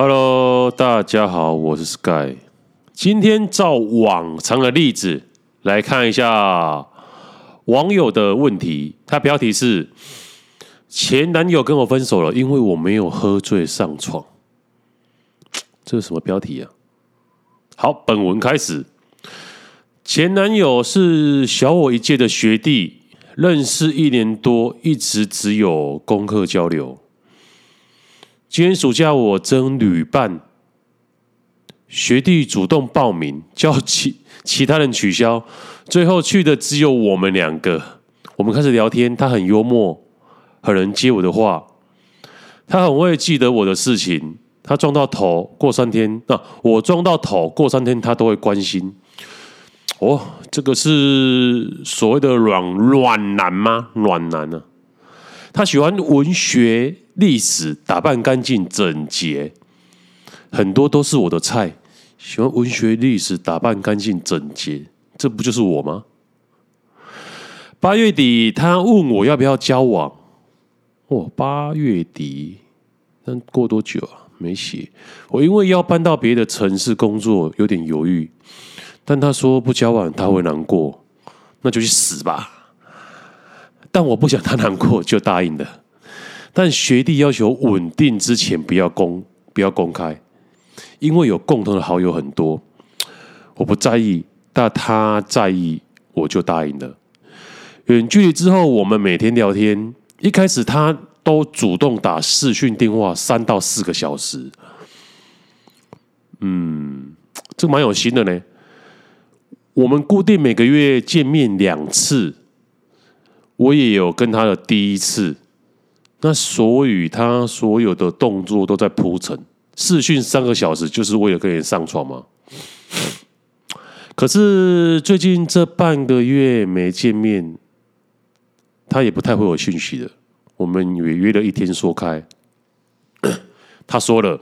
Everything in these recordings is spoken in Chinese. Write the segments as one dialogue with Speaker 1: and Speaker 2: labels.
Speaker 1: Hello，大家好，我是 Sky。今天照往常的例子来看一下网友的问题。他标题是：前男友跟我分手了，因为我没有喝醉上床。这是什么标题啊？好，本文开始。前男友是小我一届的学弟，认识一年多，一直只有功课交流。今年暑假我征旅伴，学弟主动报名，叫其其他人取消，最后去的只有我们两个。我们开始聊天，他很幽默，很能接我的话，他很会记得我的事情。他撞到头过三天，那、我撞到头过三天，他都会关心。哦，这个是所谓的软软男吗？软男呢、啊？他喜欢文学、历史，打扮干净整洁，很多都是我的菜。喜欢文学、历史，打扮干净整洁，这不就是我吗？八月底，他问我要不要交往。哦，八月底，那过多久啊？没写。我因为要搬到别的城市工作，有点犹豫。但他说不交往他会难过，那就去死吧。但我不想他难过，就答应了。但学弟要求稳定之前不要公不要公开，因为有共同的好友很多。我不在意，但他在意，我就答应了。远距离之后，我们每天聊天。一开始他都主动打视讯电话三到四个小时。嗯，这蛮有心的呢。我们固定每个月见面两次。我也有跟他的第一次，那所以他所有的动作都在铺陈。试训三个小时就是为了跟人上床吗？可是最近这半个月没见面，他也不太会有讯息的。我们也约了一天说开，他说了，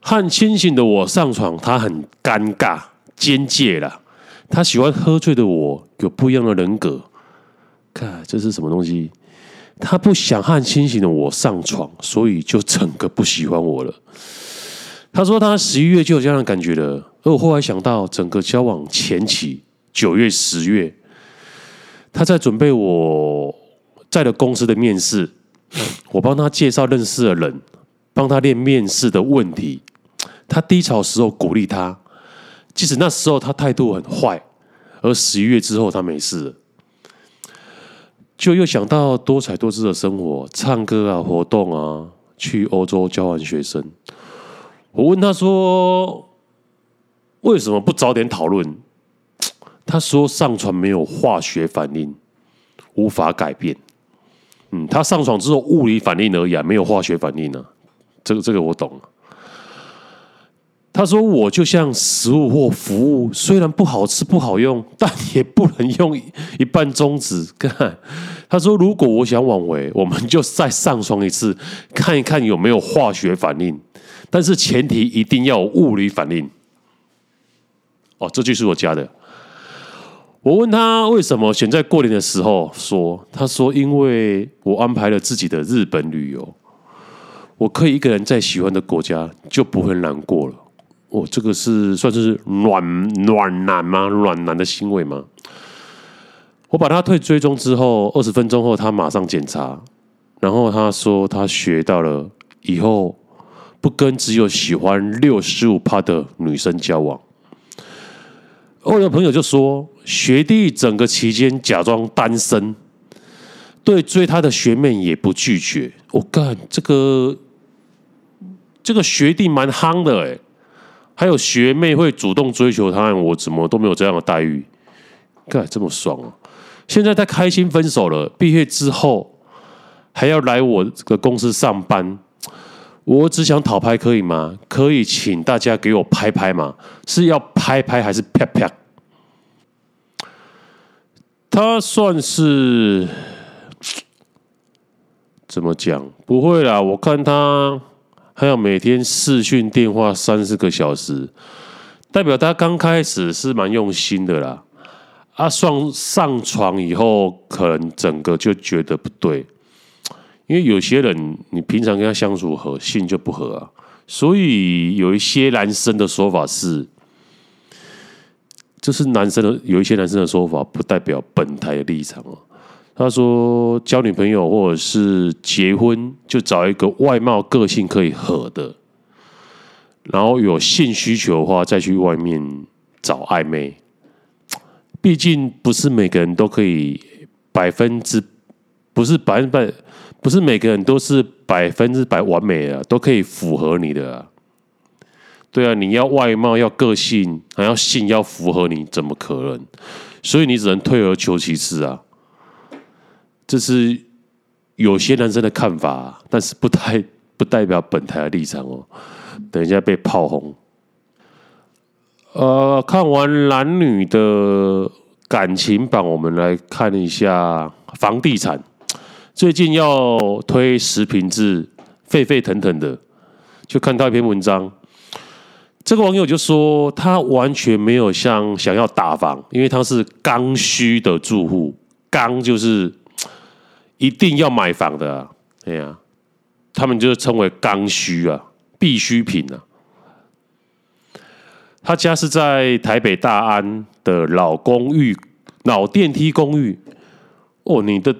Speaker 1: 和清醒的我上床，他很尴尬，边界了。他喜欢喝醉的我，有不一样的人格。看这是什么东西？他不想和清醒的我上床，所以就整个不喜欢我了。他说他十一月就有这样的感觉了，而我后来想到整个交往前期九月、十月，他在准备我在的公司的面试，我帮他介绍认识的人，帮他练面试的问题。他低潮时候鼓励他，即使那时候他态度很坏，而十一月之后他没事了。就又想到多彩多姿的生活，唱歌啊，活动啊，去欧洲交换学生。我问他说：“为什么不早点讨论？”他说：“上床没有化学反应，无法改变。”嗯，他上床之后物理反应而已啊，没有化学反应啊。这个这个我懂。他说：“我就像食物或服务，虽然不好吃不好用，但也不能用一半终止。”，他说：“如果我想挽回，我们就再上床一次，看一看有没有化学反应。但是前提一定要有物理反应。”哦，这句是我加的。我问他为什么选在过年的时候说，他说：“因为我安排了自己的日本旅游，我可以一个人在喜欢的国家，就不会难过了。”哦，这个是算是暖暖男吗？暖男的行为吗？我把他退追踪之后，二十分钟后他马上检查，然后他说他学到了以后不跟只有喜欢六十五趴的女生交往。我的朋友就说，学弟整个期间假装单身，对追他的学妹也不拒绝。我干，这个这个学弟蛮夯的哎。还有学妹会主动追求他，我怎么都没有这样的待遇？干这么爽啊！现在他开心分手了，毕业之后还要来我的公司上班。我只想讨拍，可以吗？可以，请大家给我拍拍吗？是要拍拍还是啪啪？他算是怎么讲？不会啦，我看他。还有每天视讯电话三四个小时，代表他刚开始是蛮用心的啦。啊，上上床以后，可能整个就觉得不对，因为有些人你平常跟他相处合，性就不合啊，所以有一些男生的说法是，这是男生的有一些男生的说法，不代表本台的立场哦。他说，交女朋友或者是结婚，就找一个外貌、个性可以合的，然后有性需求的话，再去外面找暧昧。毕竟不是每个人都可以百分之，不是百分百，不是每个人都是百分之百完美的，都可以符合你的啊。对啊，你要外貌，要个性，还要性要符合你，怎么可能？所以你只能退而求其次啊。这是有些男生的看法，但是不太不代表本台的立场哦。等一下被炮轰。呃，看完男女的感情版，我们来看一下房地产。最近要推实坪制，沸沸腾腾的。就看到一篇文章，这个网友就说他完全没有像想要打房，因为他是刚需的住户，刚就是一定要买房的啊。哎呀，他们就称为刚需啊，必需品啊。他家是在台北大安的老公寓、老电梯公寓。哦，你的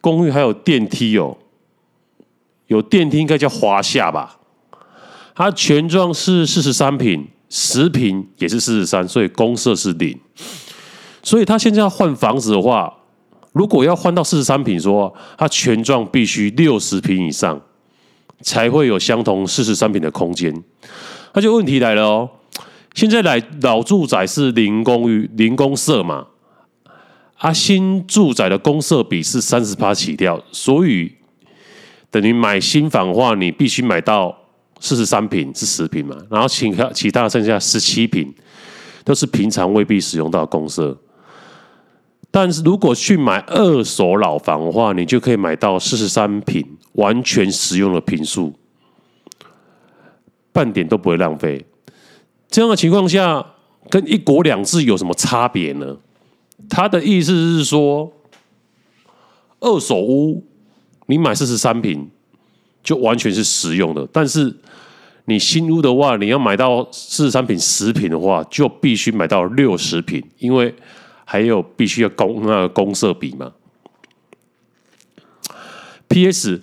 Speaker 1: 公寓还有电梯哦？有电梯应该叫华夏吧？它全幢是四十三平，十平也是四十三，所以公设是零。所以他现在要换房子的话，如果要换到四十三平，说它全幢必须六十平以上，才会有相同四十三平的空间。那就问题来了哦。现在来老住宅是零公寓零公设嘛？啊，新住宅的公设比是三十趴起跳，所以等于买新房的话，你必须买到四十三平是十平嘛，然后其他其他剩下十七平都是平常未必使用到公设。但是如果去买二手老房的话，你就可以买到四十三平完全实用的坪数，半点都不会浪费。这样的情况下，跟一国两制有什么差别呢？他的意思是说，二手屋你买四十三平就完全是实用的，但是你新屋的话，你要买到四十三平十平的话，就必须买到六十平，因为还有必须要公那个公社比嘛。P.S.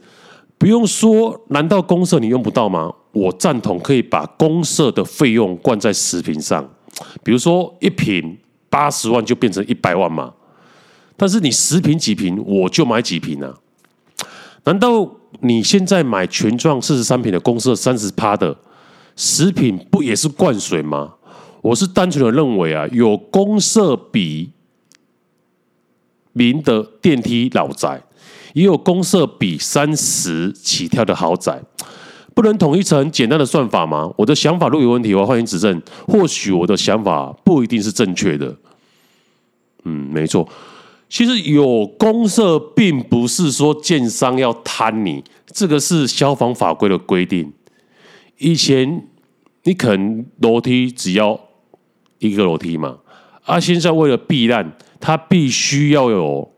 Speaker 1: 不用说，难道公社你用不到吗？我赞同可以把公社的费用灌在食品上，比如说一瓶八十万就变成一百万嘛。但是你十瓶几瓶我就买几瓶啊？难道你现在买全幢四十三瓶的公社三十趴的食品不也是灌水吗？我是单纯的认为啊，有公社比零的电梯老宅，也有公设比三十起跳的豪宅。不能统一成简单的算法吗？我的想法如果有问题的话，欢迎指正。或许我的想法不一定是正确的。嗯，没错。其实有公设，并不是说建商要贪你，这个是消防法规的规定。以前你可能楼梯只要一个楼梯嘛，啊，现在为了避难，它必须要有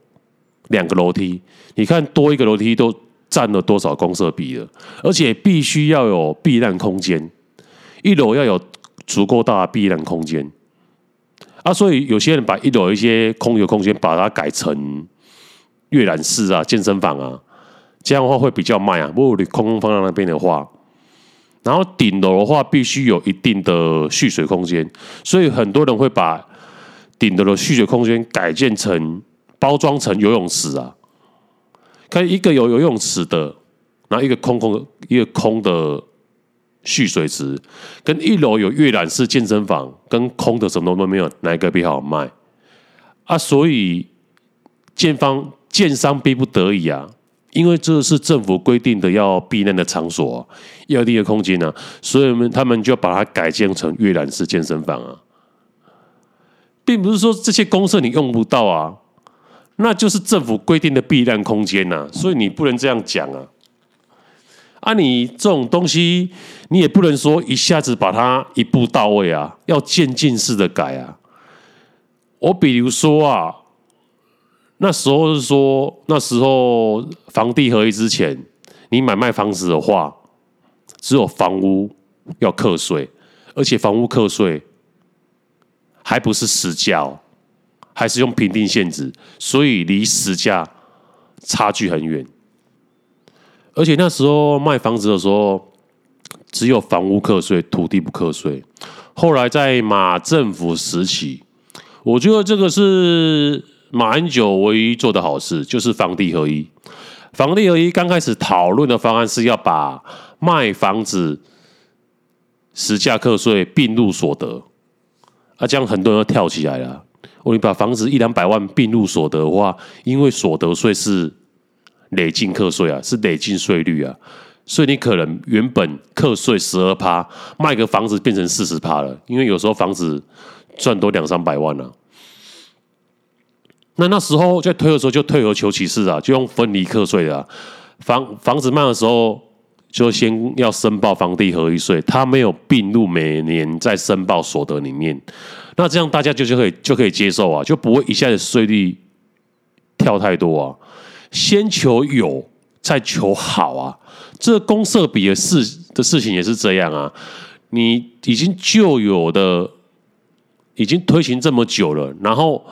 Speaker 1: 两个楼梯。你看多一个楼梯都。占了多少公设比了？而且必须要有避难空间，一楼要有足够大的避难空间啊！所以有些人把一楼一些空余空间，把它改成阅览室啊、健身房啊，这样的话会比较慢啊。如果你空空放在那边的话，然后顶楼的话必须有一定的蓄水空间，所以很多人会把顶楼的蓄水空间改建成包装成游泳池啊。看一个有游泳池的，然后一个空空的，一个空的蓄水池，跟一楼有阅览室、健身房，跟空的什么都没有，哪一个比较好卖？啊，所以建方建商逼不得已啊，因为这是政府规定的要避难的场所，要一定的空间呢、啊，所以们他们就把它改建成阅览室、健身房啊，并不是说这些公设你用不到啊。那就是政府规定的避难空间呐、啊，所以你不能这样讲啊！啊，你这种东西，你也不能说一下子把它一步到位啊，要渐进式的改啊。我比如说啊，那时候是说，那时候房地合一之前，你买卖房子的话，只有房屋要课税，而且房屋课税还不是实价哦，还是用评定现值，所以离实价差距很远。而且那时候卖房子的时候，只有房屋课税，土地不课税。后来在马政府时期，我觉得这个是马英九唯一做的好事，就是房地合一。房地合一刚开始讨论的方案是要把卖房子实价课税并入所得，啊，这样很多人都跳起来了。我你把房子一两百万并入所得的话，因为所得税是。累进课税啊，是累进税率啊，所以你可能原本课税十二趴，卖个房子变成四十趴了，因为有时候房子赚多两三百万啊。那那时候在推的时候就退而求其次啊，就用分离课税的啊，房房子卖的时候就先要申报房地合一税，它没有并入每年在申报所得里面，那这样大家就就可以就可以接受啊，就不会一下子税率跳太多啊。先求有，再求好啊！这公社比的事的事情也是这样啊。你已经旧有的已经推行这么久了，然后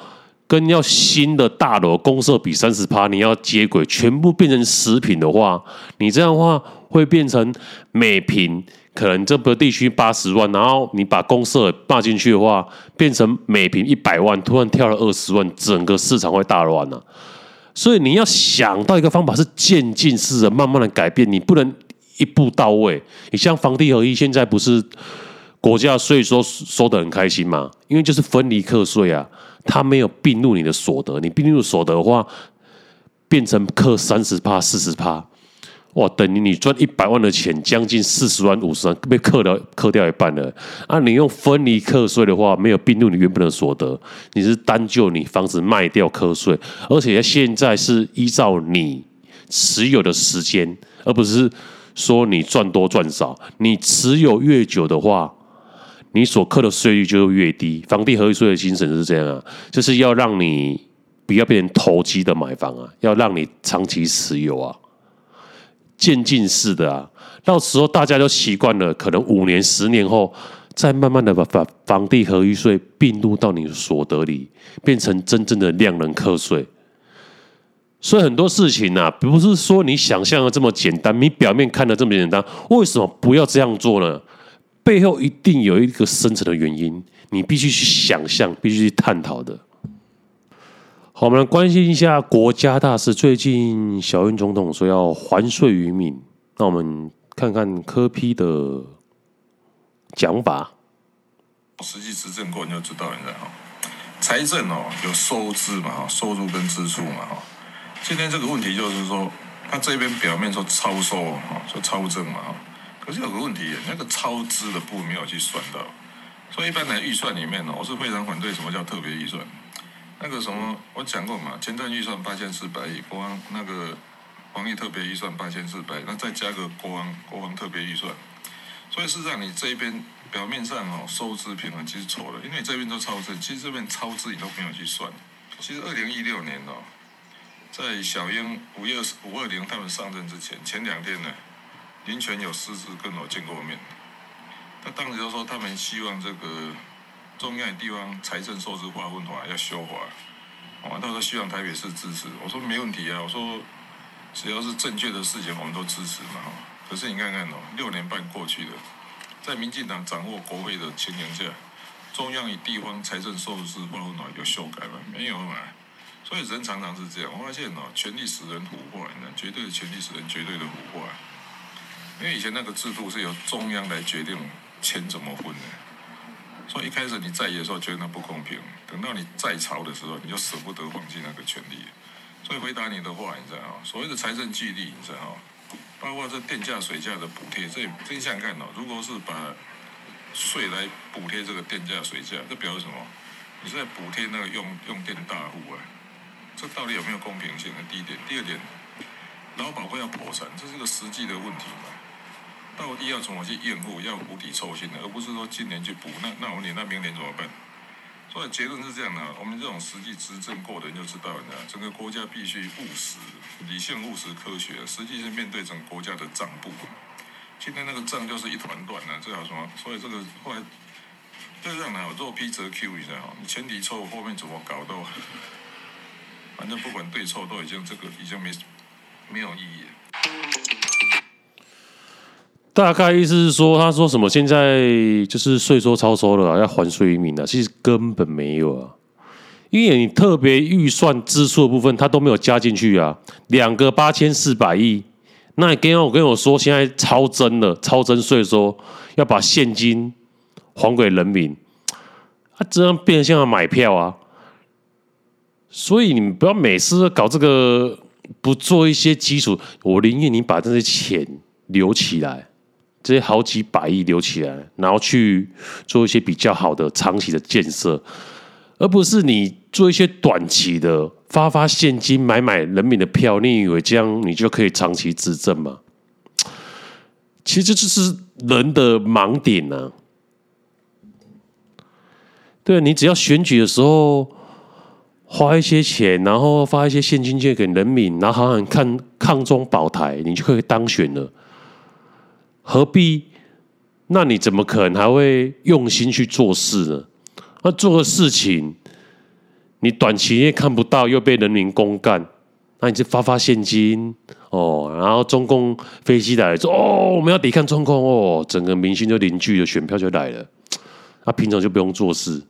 Speaker 1: 跟要新的大楼公社比三十趴，你要接轨，全部变成食品的话，你这样的话会变成每平可能这个地区八十万，然后你把公设纳进去的话，变成每平一百万，突然跳了二十万，整个市场会大乱了啊。所以你要想到一个方法是渐进式的，慢慢的改变，你不能一步到位。你像房地合一，现在不是国家税收收得很开心吗？因为就是分离课税啊，它没有并入你的所得，你并入所得的话，变成课三十趴、四十趴。哇，等于你赚一百万的钱，将近四十万、五十万被课掉，课掉一半了。啊，你用分离课税的话，没有并入你原本的所得，你是单就你房子卖掉课税，而且现在是依照你持有的时间，而不是说你赚多赚少。你持有越久的话，你所课的税率就越低。房地合一税的精神是这样啊，就是要让你不要变成投机的买房啊，要让你长期持有啊。渐进式的啊，到时候大家都习惯了，可能五年、十年后，再慢慢的把房房地合一税并入到你的所得里，变成真正的量能课税。所以很多事情啊，不是说你想象的这么简单，你表面看的这么简单，为什么不要这样做呢？背后一定有一个深层的原因，你必须去想象，必须去探讨的。好，我们来关心一下国家大事。最近小英总统说要还税于民，那我们看看柯批的讲法。
Speaker 2: 实际执政过你就知道，你知道哈，财政哦有收支嘛哈，收入跟支出嘛哈。今天这个问题就是说，他这边表面说超收哈，说超增嘛哈，可是有个问题，那个超支的部分没有去算到，所以一般的预算里面呢，我是非常反对什么叫特别预算。那个什么，我讲过嘛，前瞻预算八千四百亿，国防那个防疫特别预算八千四百，那再加个国防国防特别预算，所以事实上你这一边表面上哦收支平衡其实错了，因为你这边都超支，其实这边超支你都没有去算。其实二零一六年哦，在小英五月五二零他们上任之前，前两天呢，林权有私自跟我见过面，他当时就说他们希望这个。中央地方财政收支划分法要修法，哦，到时候希望台北市支持。我说没问题啊，我说只要是正确的事情，我们都支持嘛。可是你看看哦，六年半过去了，在民进党掌握国会的情形下，中央与地方财政收支划分法有修改吗？没有嘛。所以人常常是这样，我发现哦，权力使人腐化，绝对的权力使人绝对的腐化。因为以前那个制度是由中央来决定钱怎么分的。所以一开始你在意的时候觉得那不公平，等到你在朝的时候，你就舍不得放弃那个权利。所以回答你的话，你知道？所谓的财政激励，你知道？包括这电价、水价的补贴，这真想看哦。如果是把税来补贴这个电价、水价，这表示什么？你是在补贴那个用用电大户啊？这到底有没有公平性？第一点，第二点，劳保会要破产，这是个实际的问题嘛？到底要怎么去应付？要釜底抽薪的，而不是说今年去补。那那我问你，那明年怎么办？所以结论是这样的：我们这种实际执政过的人就知道了，整个国家必须务实、理性、务实、科学，实际是面对整个国家的账簿。今天那个账就是一团乱了，这好什么？所以这个后来就这样来，我做 P 折 Q 一下，你前提错，后面怎么搞都，反正不管对错都已经这个已经没没有意义了。
Speaker 1: 大概意思是说，他说什么？现在就是税收超收了，要还税于民了。其实根本没有啊，因为你特别预算支出的部分，他都没有加进去啊。两个八千四百亿，那你跟我跟我说，现在超征了，超征税收，要把现金还给人民，啊，这样变相买票啊。所以你们不要每次搞这个，不做一些基础，我宁愿你把这些钱留起来。这些好几百亿留起来，然后去做一些比较好的长期的建设，而不是你做一些短期的发发现金买买人民的票。你以为这样你就可以长期执政吗？其实这是人的盲点呢、啊。对，你只要选举的时候花一些钱，然后发一些现金券给人民，然后好好看抗中保台，你就可以当选了。何必？那你怎么可能还会用心去做事呢？那做的事情，你短期内看不到，又被人民公干，那你就发发现金哦。然后中共飞机来说哦，我们要抵抗中共哦，整个民心就凝聚了，选票就来了。那平常就不用做事，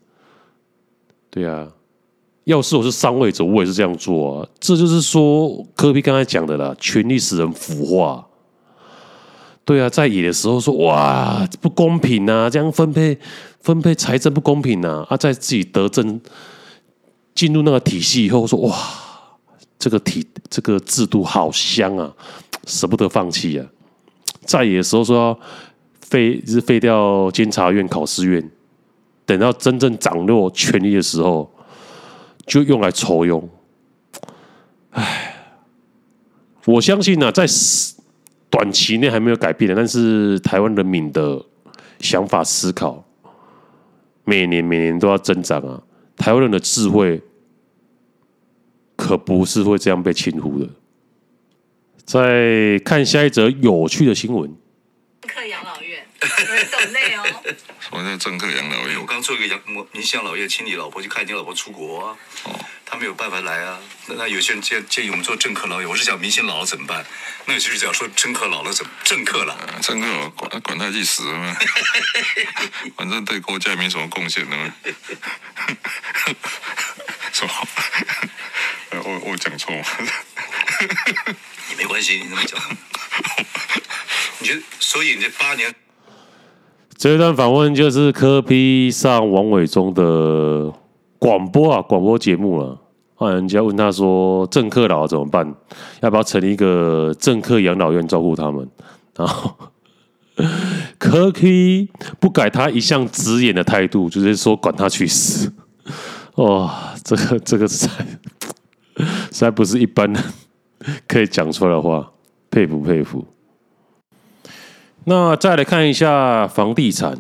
Speaker 1: 对啊。要是我是上位者，我也是这样做啊。这就是说，科比刚才讲的啦，权力使人腐化。对啊，在野的时候说哇不公平啊，这样分配分配财政不公平啊！啊，在自己得政进入那个体系以后说哇，这个体这个制度好香啊，舍不得放弃啊！在野的时候说废是废掉监察院、考试院，等到真正掌握权力的时候，就用来抽用。唉，我相信呢、啊，在。短期内还没有改变的，但是台湾人民的想法思考，每年每年都要增长啊！台湾人的智慧可不是会这样被轻忽的。再看下一则有趣的新闻。
Speaker 3: 政客养老院，很累哦。
Speaker 2: 什么叫政客养老院？
Speaker 4: 我刚做一个养明星养老院，请你老婆去看你老婆出国啊。哦。他没有办法来啊，那那有些人建建议我们做政客老友，我是讲明星老了怎么办？那有些人讲说政客老了怎么政客了？
Speaker 2: 政客管管他去死嘛，反正对国家没什么贡献的嘛。说好，我我讲错吗？
Speaker 4: 你没关系，你这么讲。你觉得？所以你这八年，
Speaker 1: 这一段访问就是柯 P 上王伟忠的广播啊，广播节目了、啊。人家问他说：“政客老了怎么办？要不要成立一个政客养老院照顾他们？”然后 柯 P 不改他一向直言的态度，就是说：“管他去死！”哇，这个这个实在实在不是一般人可以讲出来的话，佩服佩服。那再来看一下房地产，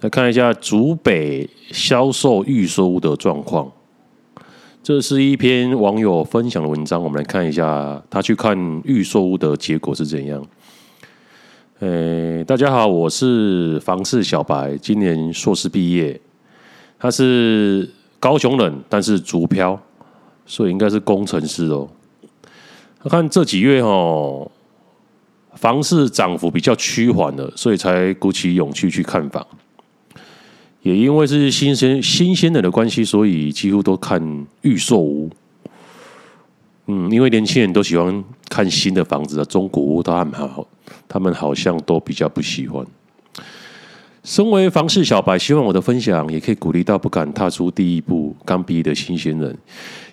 Speaker 1: 来看一下竹北销售预售屋的状况。这是一篇网友分享的文章，我们来看一下他去看预售屋的结果是怎样。诶，大家好，我是房市小白，今年硕士毕业。他是高雄人，但是竹漂，所以应该是工程师哦。他看这几月哦，房市涨幅比较趋缓了，所以才鼓起勇气去看房。也因为是新鲜新鲜人的关系，所以几乎都看预售屋。嗯，因为年轻人都喜欢看新的房子啊，中古屋都还好，他们好像都比较不喜欢。身为房市小白，希望我的分享也可以鼓励到不敢踏出第一步、刚毕业的新鲜人。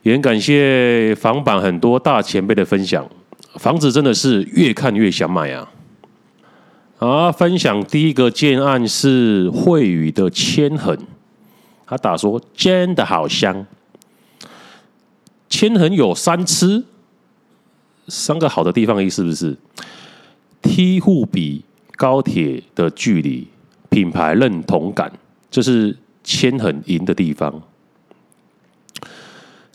Speaker 1: 也很感谢房版很多大前辈的分享，房子真的是越看越想买啊！啊，分享第一个建案是惠宇的千恒，他打说真的好香。千恒有三吃，三个好的地方，一是不是梯户比高铁的距离，品牌认同感，这是千恒赢的地方。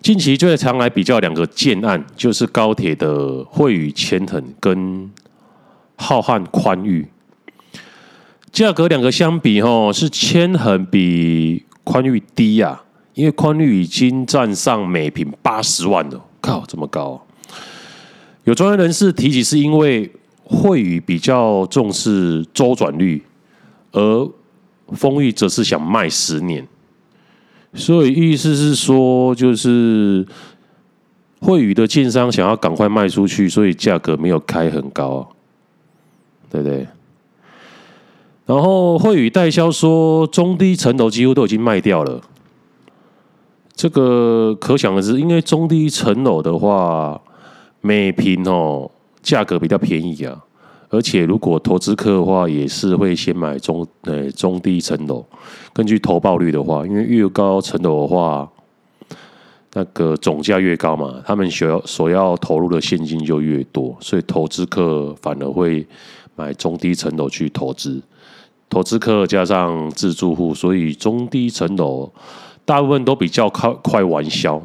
Speaker 1: 近期最常来比较两个建案，就是高铁的惠宇千恒跟。浩瀚宽裕。价格两个相比，吼是千恒比宽裕低呀、啊，因为宽裕已经站上每坪八十万了，靠，这么高、有专业人士提起，是因为惠宇比较重视周转率，而丰裕则是想卖十年，所以意思是说，就是惠宇的建商想要赶快卖出去，所以价格没有开很高，对不对？然后惠宇代销说，中低层楼几乎都已经卖掉了，这个可想而知，因为中低层楼的话。每坪哦，价格比较便宜啊，而且如果投资客的话，也是会先买中呃中低层楼。根据投报率的话，因为越高层楼的话，那个总价越高嘛，他们所要所要投入的现金就越多，所以投资客反而会买中低层楼去投资。投资客加上自住户，所以中低层楼大部分都比较快快完销。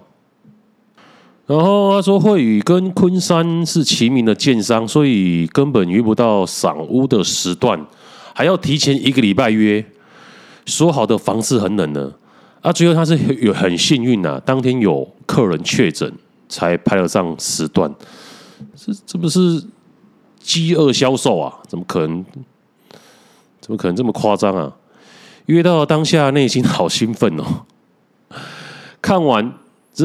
Speaker 1: 然后他说，惠宇跟昆山是齐名的建商，所以根本约不到赏屋的时段，还要提前一个礼拜约。说好的房子很冷呢，啊，最后他是有很幸运呐、啊，当天有客人确诊，才排得上时段。这这不是饥饿销售啊？怎么可能？怎么可能这么夸张啊？约到当下，内心好兴奋哦。看完。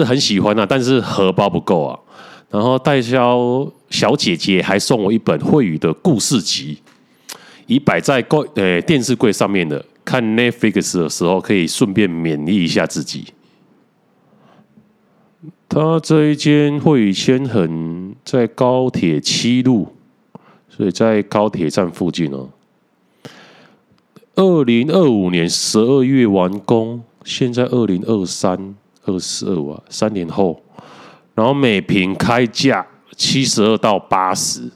Speaker 1: 是很喜欢啊，但是荷包不够啊。然后代销小姐姐还送我一本惠宇的故事集，已摆在柜呃电视柜上面的，看 Netflix 的时候可以顺便勉励一下自己。他这一间惠宇千恒在高铁七路，所以在高铁站附近哦。二零二五年十二月完工，现在二零二三。二十二万，三年后，然后每平开价七十二到八十，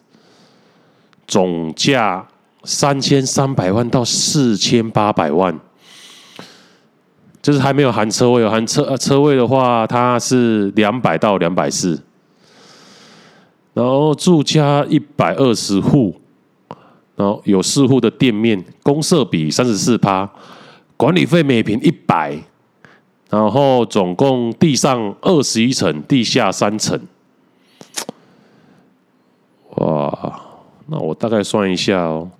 Speaker 1: 总价三千三百万到四千八百万，就是还没有含车位，有含车车位的话，它是两百到两百四，然后住家一百二十户，然后有四户的店面，公设比三十四趴，管理费每平一百。然后总共地上二十一层，地下三层。哇，那我大概算一下哦，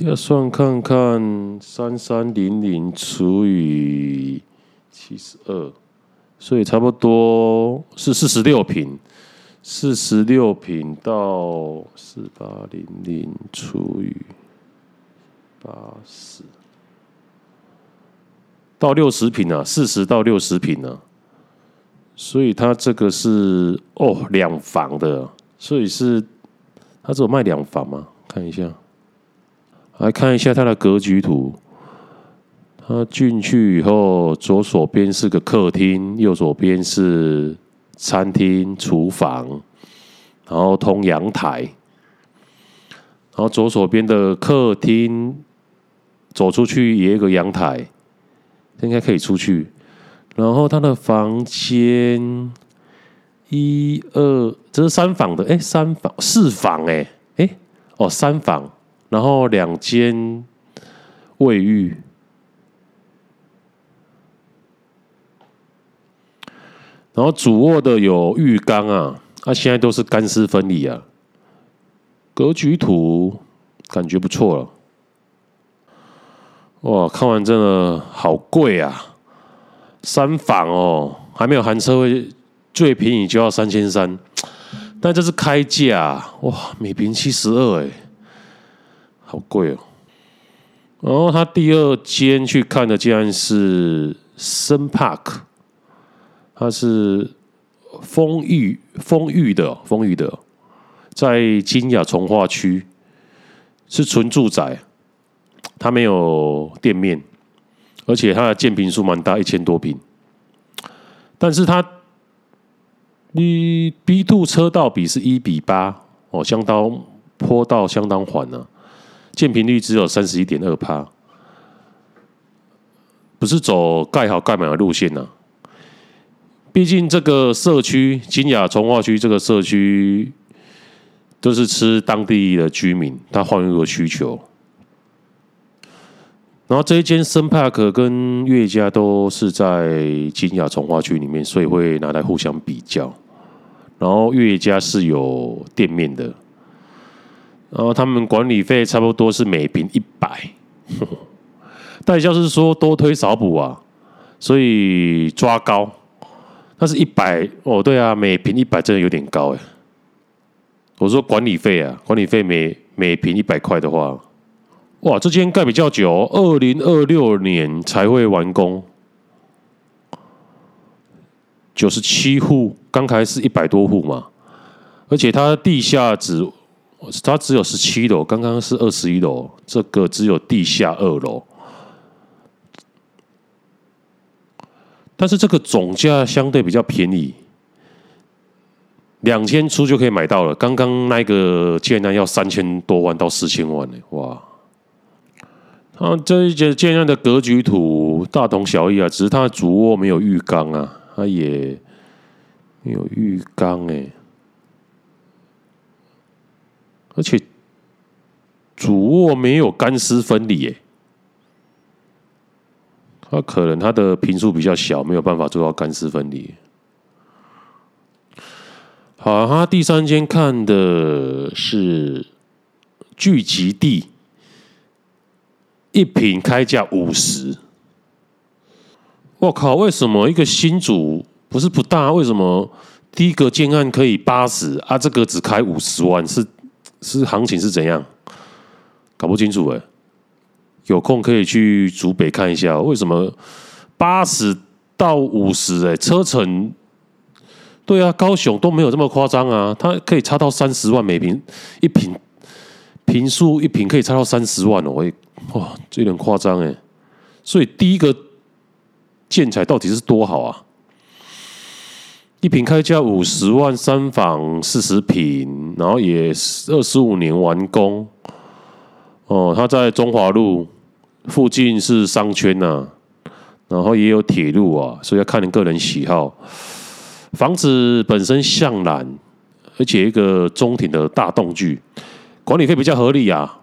Speaker 1: 要算看看三三零零除以七十二，所以差不多是四十六平，四十六平到四八零零除以八十。到六十平啊，四十到六十坪啊，所以它这个是哦两房的，所以是它只有卖两房吗？看一下，来看一下它的格局图。它进去以后，左手边是个客厅，右手边是餐厅、厨房，然后通阳台，然后左手边的客厅走出去也有个阳台。应该可以出去，然后他的房间一二，这是三房的，哎，三房四房，哎，哎，哦，三房，然后两间卫浴，然后主卧的有浴缸啊，啊，现在都是干湿分离啊，格局图感觉不错了。哇，看完真的好贵啊！三房哦，还没有含车位，最便宜就要三千三，但这是开价哇，每坪七十二哎，好贵哦。然后他第二间去看的竟然是森 Park，它是丰裕丰裕的丰裕的，在金雅从化区，是纯住宅。它没有店面，而且它的建坪数蛮大，一千多坪。但是它，你 B two 车道比是一比八哦，相当坡道相当缓呢、啊，建坪率只有三十一点二趴，不是走盖好盖满的路线呢、啊。毕竟这个社区金雅从化区这个社区都是吃当地的居民他换入的需求。然后这一间森帕克跟悦家都是在金雅从化区里面，所以会拿来互相比较。然后悦家是有店面的，然后他们管理费差不多是每平一百，代销是说多推少补啊，所以抓高。但是一百哦，对啊，每平一百真的有点高哎。我说管理费啊，管理费每每平一百块的话。哇，这间盖比较久，二零二六年才会完工，九十七户，刚开始一百多户嘛，而且它地下只，它只有十七楼，刚刚是二十一楼，这个只有地下二楼，但是这个总价相对比较便宜，两千出就可以买到了，刚刚那个竟然要三千多万到四千万呢，哇！啊，这一间建案的格局图大同小异啊，只是它的主卧没有浴缸啊，它也没有浴缸哎，而且主卧没有干湿分离哎，它可能它的坪数比较小，没有办法做到干湿分离。好，它第三间看的是聚集地。一平开价五十，我靠！为什么一个新主不是不大？为什么第一个建案可以八十啊？这个只开五十万，是是行情是怎样？搞不清楚哎。有空可以去竹北看一下，为什么八十到五十？哎，车程对啊，高雄都没有这么夸张啊，它可以差到三十万每平一平平数一平可以差到三十万哦，我。哇，这有点夸张哎！所以第一个建材到底是多好啊？一平开价五十万，三房四十平，然后也二十五年完工。哦，它在中华路附近是商圈呐、啊，然后也有铁路啊，所以要看你个人喜好。房子本身向南，而且一个中庭的大栋距，管理费比较合理啊。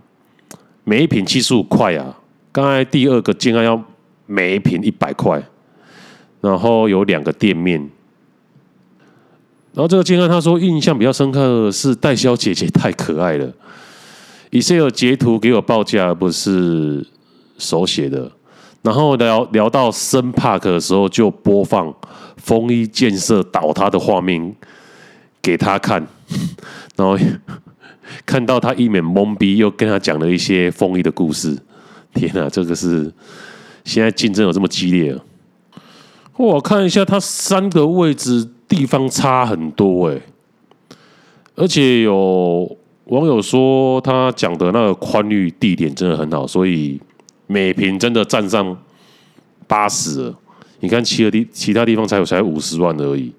Speaker 1: 每一瓶七十五块啊！刚才第二个建案要每一瓶一百块，然后有两个店面，然后这个建案他说印象比较深刻的是代销姐姐太可爱了，Excel 截图给我报价不是手写的，然后聊聊到森帕克的时候就播放风衣建设倒塌的画面给他看，然后。看到他一脸懵逼，又跟他讲了一些丰益的故事。天哪，这个是现在竞争有这么激烈啊！我看一下，他三个位置地方差很多哎，而且有网友说他讲的那个宽裕地点真的很好，所以每平真的占上八十。你看其他地其他地方才有才五十万而已。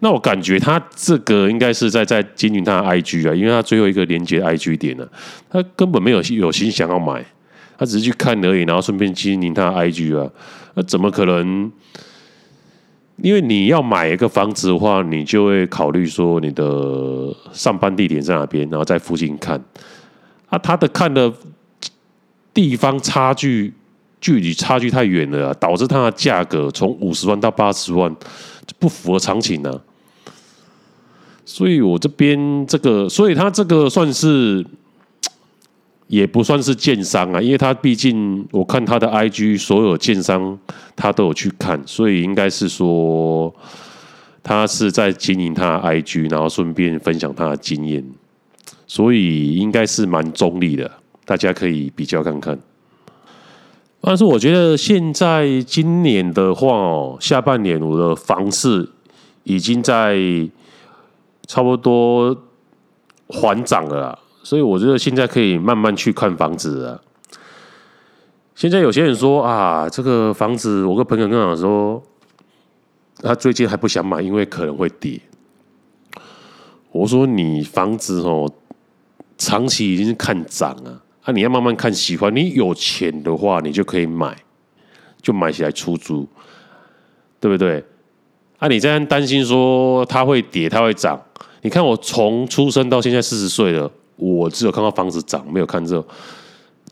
Speaker 1: 那我感觉他这个应该是在在经营他的 IG 啊，因为他最后一个连接 IG 点呢，他根本没有有心想要买，他只是去看而已，然后顺便经营他的 IG 啊，那怎么可能？因为你要买一个房子的话，你就会考虑说你的上班地点在哪边，然后在附近看啊，他的看的地方差距距离差距太远了，导致他的价格从五十万到八十万。不符合常情呢、啊，所以我这边这个，所以他这个算是也不算是建商啊，因为他毕竟我看他的 IG，所有建商他都有去看，所以应该是说他是在经营他的 IG，然后顺便分享他的经验，所以应该是蛮中立的，大家可以比较看看。但是我觉得现在今年的话哦，下半年我的房市已经在差不多缓涨了啦，所以我觉得现在可以慢慢去看房子了。现在有些人说啊，这个房子，我个朋友跟我说，他最近还不想买，因为可能会跌。我说你房子哦，长期已经是看涨了。那、啊、你要慢慢看喜欢，你有钱的话，你就可以买，就买起来出租，对不对？啊，你这样担心说它会跌，它会涨，你看我从出生到现在四十岁了，我只有看到房子涨，没有看这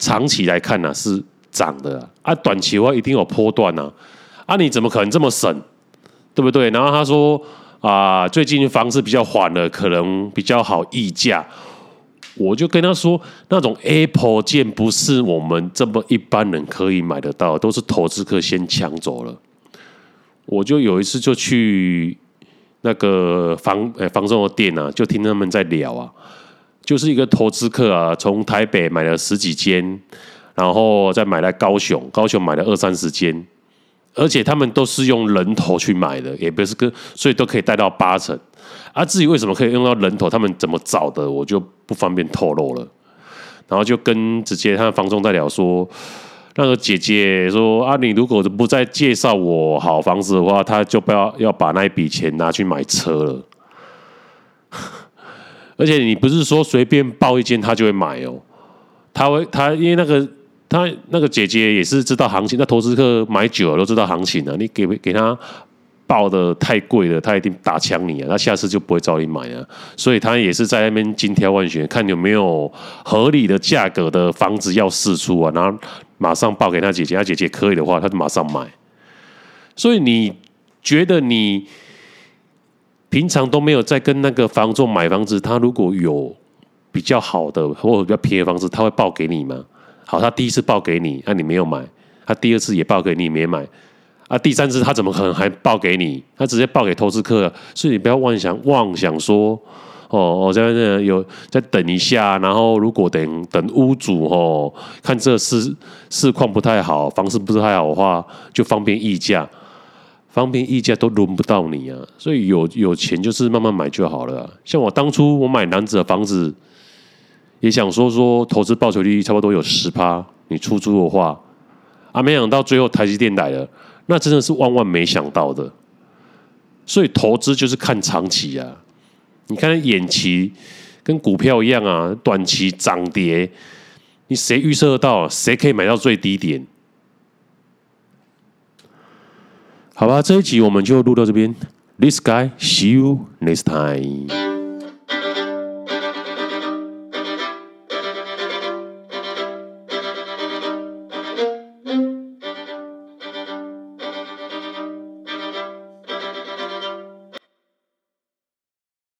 Speaker 1: 长期来看呢、是涨的啊，短期的话一定有波段啊，啊，你怎么可能这么省，对不对？然后他说啊，最近房子比较缓了，可能比较好议价。我就跟他说，那种 Apple 件不是我们这么一般人可以买得到，都是投资客先抢走了。我就有一次就去那个房诶房中的店啊，就听他们在聊啊，就是一个投资客啊，从台北买了十几间，然后再买来高雄，高雄买了二三十间，而且他们都是用人头去买的，也不是个，所以都可以贷到八成。啊，至于为什么可以用到人头，他们怎么找的，我就不方便透露了。然后就跟直接他的房东在聊说，那个姐姐说啊，你如果不再介绍我好房子的话，他就不要要把那一笔钱拿去买车了。而且你不是说随便报一间他就会买哦，他会他因为那个他那个姐姐也是知道行情，那投资客买久了都知道行情了，你给给他。报的太贵了，他一定打枪你啊！他下次就不会找你买啊，所以他也是在那边精挑万选，看有没有合理的价格的房子要释出啊，然后马上报给他姐姐，他姐姐可以的话，他就马上买。所以你觉得你平常都没有在跟那个房仲买房子，他如果有比较好的或者比较便宜的房子，他会报给你吗？他第一次报给你，那、你没有买，他第二次也报给你，没买。啊，第三次他怎么可能还报给你？他直接报给投资客，所以你不要妄想妄想说，哦，我在那有再等一下，然后如果等等屋主哦，看这市市况不太好，房市不是太好的话，就方便议价，方便议价都轮不到你啊！所以有有钱就是慢慢买就好了。像我当初我买男子的房子，也想说说投资报酬率差不多有十趴，你出租的话，啊，没想到最后台积电来了。那真的是万万没想到的，所以投资就是看长期啊！你看眼期跟股票一样啊，短期涨跌，你谁预测得到？谁可以买到最低点？好吧，这一集我们就录到这边。This guy, see you next time.